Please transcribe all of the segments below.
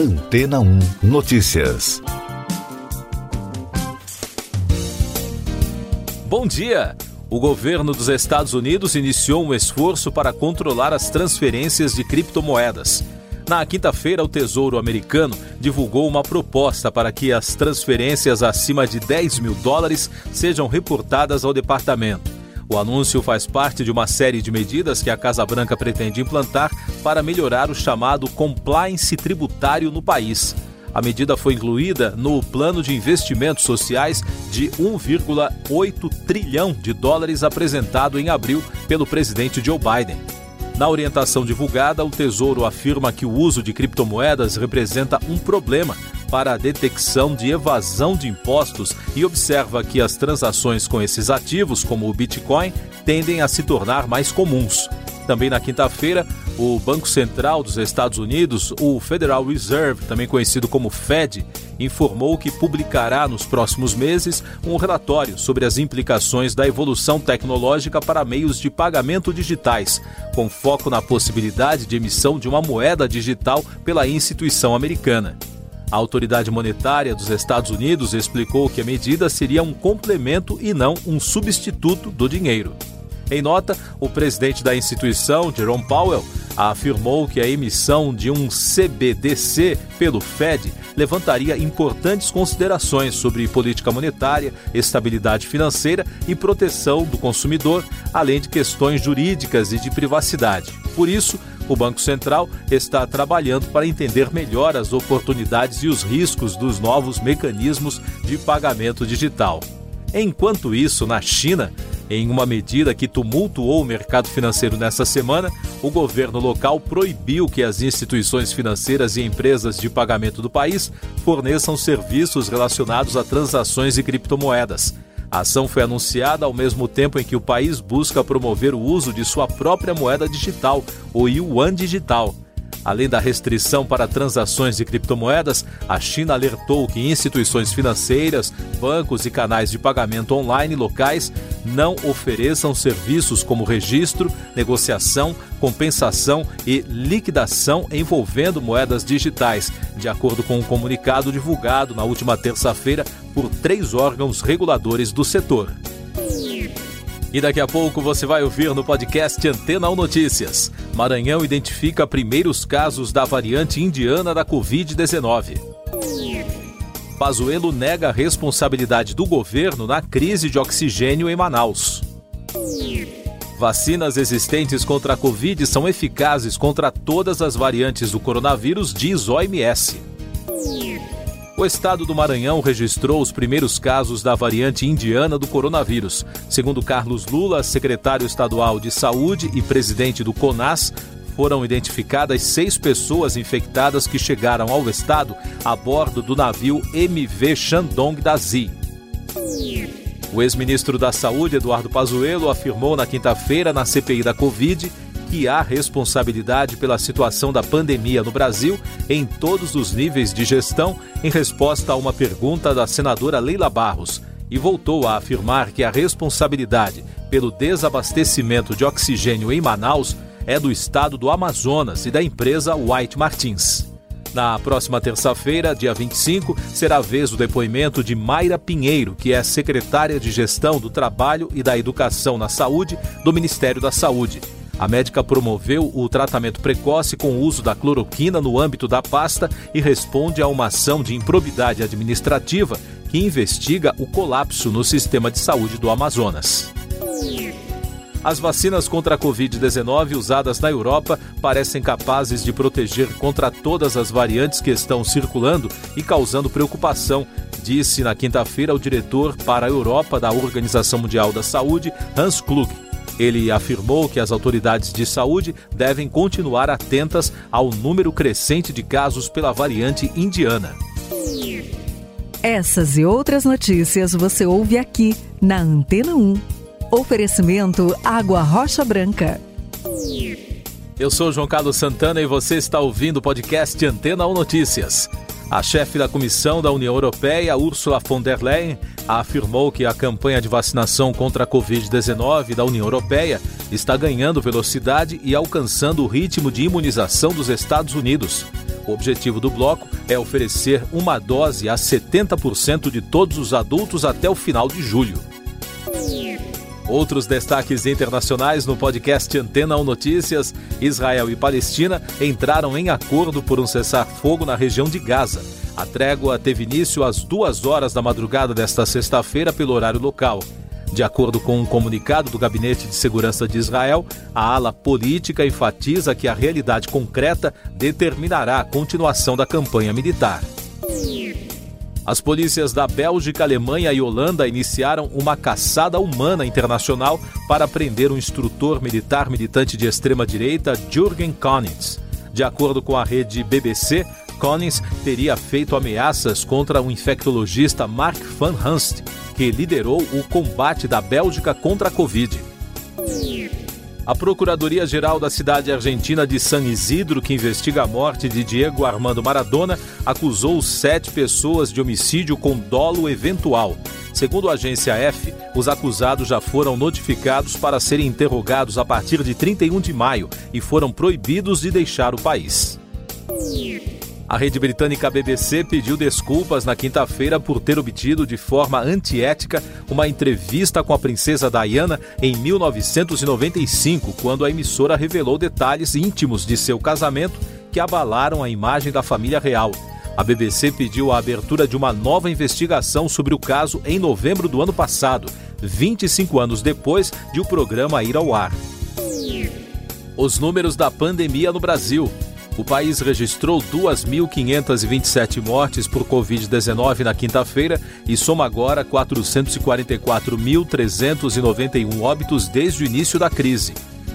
Antena 1 Notícias. Bom dia! O governo dos Estados Unidos iniciou um esforço para controlar as transferências de criptomoedas. Na quinta-feira, o Tesouro Americano divulgou uma proposta para que as transferências acima de 10 mil dólares sejam reportadas ao departamento. O anúncio faz parte de uma série de medidas que a Casa Branca pretende implantar para melhorar o chamado compliance tributário no país. A medida foi incluída no plano de investimentos sociais de 1,8 trilhão de dólares apresentado em abril pelo presidente Joe Biden. Na orientação divulgada, o Tesouro afirma que o uso de criptomoedas representa um problema para a detecção de evasão de impostos e observa que as transações com esses ativos, como o Bitcoin, tendem a se tornar mais comuns. Também na quinta-feira, o Banco Central dos Estados Unidos, o Federal Reserve, também conhecido como Fed, informou que publicará nos próximos meses um relatório sobre as implicações da evolução tecnológica para meios de pagamento digitais, com foco na possibilidade de emissão de uma moeda digital pela instituição americana. A autoridade monetária dos Estados Unidos explicou que a medida seria um complemento e não um substituto do dinheiro. Em nota, o presidente da instituição, Jerome Powell, afirmou que a emissão de um CBDC pelo Fed levantaria importantes considerações sobre política monetária, estabilidade financeira e proteção do consumidor, além de questões jurídicas e de privacidade. Por isso, o Banco Central está trabalhando para entender melhor as oportunidades e os riscos dos novos mecanismos de pagamento digital. Enquanto isso, na China, em uma medida que tumultuou o mercado financeiro nessa semana, o governo local proibiu que as instituições financeiras e empresas de pagamento do país forneçam serviços relacionados a transações de criptomoedas. A ação foi anunciada ao mesmo tempo em que o país busca promover o uso de sua própria moeda digital, o yuan digital. Além da restrição para transações de criptomoedas, a China alertou que instituições financeiras, bancos e canais de pagamento online locais não ofereçam serviços como registro, negociação, compensação e liquidação envolvendo moedas digitais, de acordo com um comunicado divulgado na última terça-feira por três órgãos reguladores do setor. E daqui a pouco você vai ouvir no podcast Antena ou Notícias. Maranhão identifica primeiros casos da variante indiana da Covid-19. Pazuello nega a responsabilidade do governo na crise de oxigênio em Manaus. Vacinas existentes contra a Covid são eficazes contra todas as variantes do coronavírus, diz OMS. O estado do Maranhão registrou os primeiros casos da variante indiana do coronavírus. Segundo Carlos Lula, secretário estadual de Saúde e presidente do CONAS, foram identificadas seis pessoas infectadas que chegaram ao estado a bordo do navio MV Shandong da ZI. O ex-ministro da Saúde, Eduardo Pazuello, afirmou na quinta-feira na CPI da Covid que há responsabilidade pela situação da pandemia no Brasil em todos os níveis de gestão, em resposta a uma pergunta da senadora Leila Barros, e voltou a afirmar que a responsabilidade pelo desabastecimento de oxigênio em Manaus é do estado do Amazonas e da empresa White Martins. Na próxima terça-feira, dia 25, será a vez do depoimento de Mayra Pinheiro, que é secretária de Gestão do Trabalho e da Educação na Saúde do Ministério da Saúde. A médica promoveu o tratamento precoce com o uso da cloroquina no âmbito da pasta e responde a uma ação de improbidade administrativa que investiga o colapso no sistema de saúde do Amazonas. As vacinas contra a Covid-19 usadas na Europa parecem capazes de proteger contra todas as variantes que estão circulando e causando preocupação, disse na quinta-feira o diretor para a Europa da Organização Mundial da Saúde, Hans Kluge. Ele afirmou que as autoridades de saúde devem continuar atentas ao número crescente de casos pela variante indiana. Essas e outras notícias você ouve aqui na Antena 1. Oferecimento Água Rocha Branca. Eu sou João Carlos Santana e você está ouvindo o podcast Antena 1 Notícias. A chefe da Comissão da União Europeia, Ursula von der Leyen, afirmou que a campanha de vacinação contra a Covid-19 da União Europeia está ganhando velocidade e alcançando o ritmo de imunização dos Estados Unidos. O objetivo do bloco é oferecer uma dose a 70% de todos os adultos até o final de julho. Outros destaques internacionais no podcast Antena 1 Notícias: Israel e Palestina entraram em acordo por um cessar-fogo na região de Gaza. A trégua teve início às duas horas da madrugada desta sexta-feira pelo horário local. De acordo com um comunicado do Gabinete de Segurança de Israel, a ala política enfatiza que a realidade concreta determinará a continuação da campanha militar. As polícias da Bélgica, Alemanha e Holanda iniciaram uma caçada humana internacional para prender o um instrutor militar militante de extrema-direita Jürgen Konitz. De acordo com a rede BBC, Konitz teria feito ameaças contra o infectologista Mark van Hunst, que liderou o combate da Bélgica contra a Covid. A Procuradoria-Geral da cidade argentina de San Isidro, que investiga a morte de Diego Armando Maradona, acusou sete pessoas de homicídio com dolo eventual. Segundo a agência F, os acusados já foram notificados para serem interrogados a partir de 31 de maio e foram proibidos de deixar o país. A rede britânica BBC pediu desculpas na quinta-feira por ter obtido de forma antiética uma entrevista com a princesa Diana em 1995, quando a emissora revelou detalhes íntimos de seu casamento que abalaram a imagem da família real. A BBC pediu a abertura de uma nova investigação sobre o caso em novembro do ano passado, 25 anos depois de o programa ir ao ar. Os números da pandemia no Brasil. O país registrou 2.527 mortes por Covid-19 na quinta-feira e soma agora 444.391 óbitos desde o início da crise.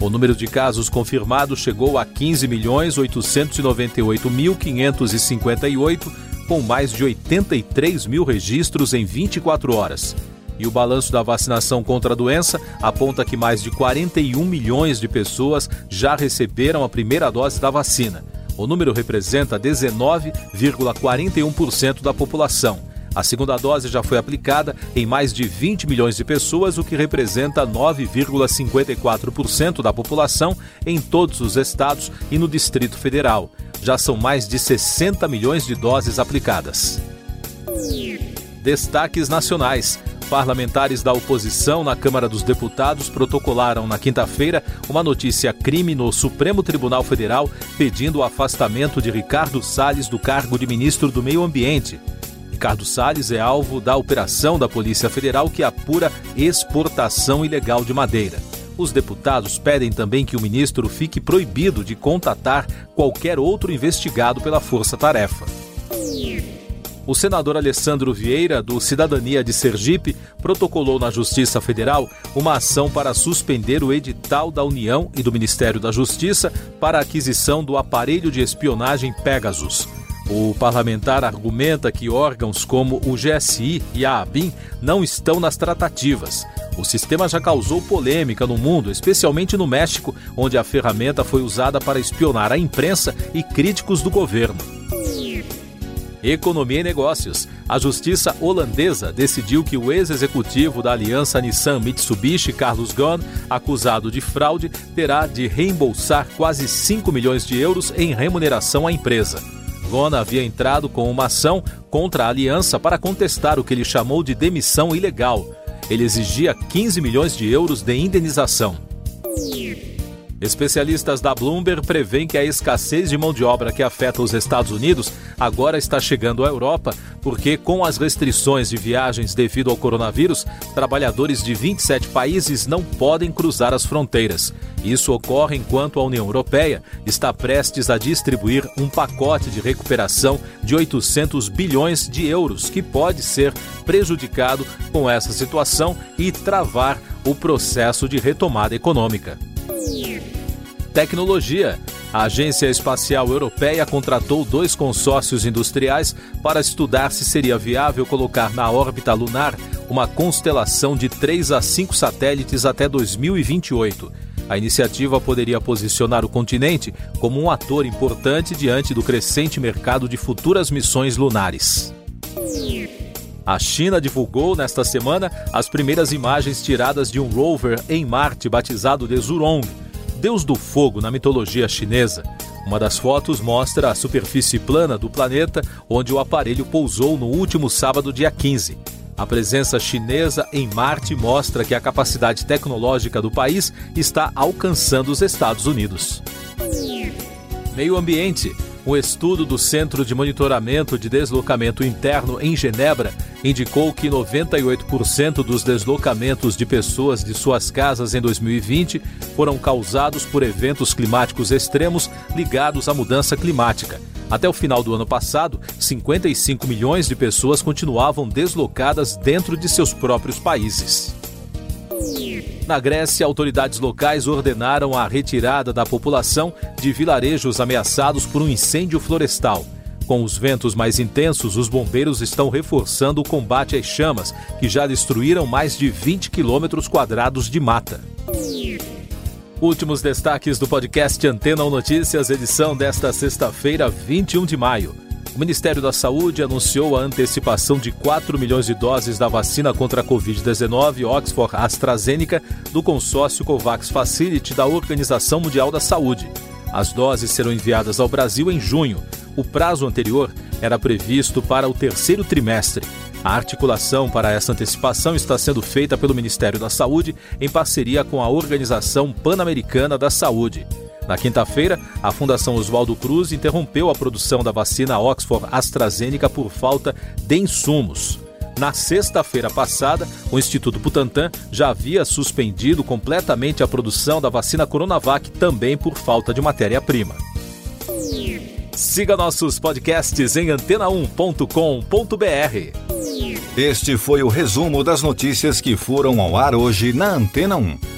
O número de casos confirmados chegou a 15.898.558, com mais de 83 mil registros em 24 horas. E o balanço da vacinação contra a doença aponta que mais de 41 milhões de pessoas já receberam a primeira dose da vacina. O número representa 19,41% da população. A segunda dose já foi aplicada em mais de 20 milhões de pessoas, o que representa 9,54% da população em todos os estados e no Distrito Federal. Já são mais de 60 milhões de doses aplicadas. Destaques nacionais. Parlamentares da oposição na Câmara dos Deputados protocolaram na quinta-feira uma notícia crime no Supremo Tribunal Federal pedindo o afastamento de Ricardo Salles do cargo de ministro do Meio Ambiente. Ricardo Salles é alvo da operação da Polícia Federal que apura exportação ilegal de madeira. Os deputados pedem também que o ministro fique proibido de contatar qualquer outro investigado pela Força Tarefa o senador Alessandro Vieira, do Cidadania de Sergipe, protocolou na Justiça Federal uma ação para suspender o edital da União e do Ministério da Justiça para a aquisição do aparelho de espionagem Pegasus. O parlamentar argumenta que órgãos como o GSI e a ABIN não estão nas tratativas. O sistema já causou polêmica no mundo, especialmente no México, onde a ferramenta foi usada para espionar a imprensa e críticos do governo. Economia e Negócios. A justiça holandesa decidiu que o ex-executivo da aliança Nissan-Mitsubishi, Carlos Ghosn, acusado de fraude, terá de reembolsar quase 5 milhões de euros em remuneração à empresa. Ghosn havia entrado com uma ação contra a aliança para contestar o que ele chamou de demissão ilegal. Ele exigia 15 milhões de euros de indenização. Especialistas da Bloomberg prevêem que a escassez de mão de obra que afeta os Estados Unidos agora está chegando à Europa, porque, com as restrições de viagens devido ao coronavírus, trabalhadores de 27 países não podem cruzar as fronteiras. Isso ocorre enquanto a União Europeia está prestes a distribuir um pacote de recuperação de 800 bilhões de euros, que pode ser prejudicado com essa situação e travar o processo de retomada econômica. Tecnologia. A Agência Espacial Europeia contratou dois consórcios industriais para estudar se seria viável colocar na órbita lunar uma constelação de 3 a 5 satélites até 2028. A iniciativa poderia posicionar o continente como um ator importante diante do crescente mercado de futuras missões lunares. A China divulgou nesta semana as primeiras imagens tiradas de um rover em Marte batizado de Zhurong deus do fogo na mitologia chinesa. Uma das fotos mostra a superfície plana do planeta, onde o aparelho pousou no último sábado, dia 15. A presença chinesa em Marte mostra que a capacidade tecnológica do país está alcançando os Estados Unidos. Meio Ambiente. O estudo do Centro de Monitoramento de Deslocamento Interno em Genebra indicou que 98% dos deslocamentos de pessoas de suas casas em 2020 foram causados por eventos climáticos extremos ligados à mudança climática. Até o final do ano passado, 55 milhões de pessoas continuavam deslocadas dentro de seus próprios países. Na Grécia, autoridades locais ordenaram a retirada da população de vilarejos ameaçados por um incêndio florestal. Com os ventos mais intensos, os bombeiros estão reforçando o combate às chamas, que já destruíram mais de 20 quilômetros quadrados de mata. Últimos destaques do podcast Antena ou Notícias, edição desta sexta-feira, 21 de maio. O Ministério da Saúde anunciou a antecipação de 4 milhões de doses da vacina contra a Covid-19 Oxford AstraZeneca do consórcio COVAX Facility da Organização Mundial da Saúde. As doses serão enviadas ao Brasil em junho. O prazo anterior era previsto para o terceiro trimestre. A articulação para essa antecipação está sendo feita pelo Ministério da Saúde em parceria com a Organização Pan-Americana da Saúde. Na quinta-feira, a Fundação Oswaldo Cruz interrompeu a produção da vacina Oxford AstraZeneca por falta de insumos. Na sexta-feira passada, o Instituto Butantan já havia suspendido completamente a produção da vacina Coronavac, também por falta de matéria-prima. Siga nossos podcasts em antena1.com.br. Este foi o resumo das notícias que foram ao ar hoje na Antena 1.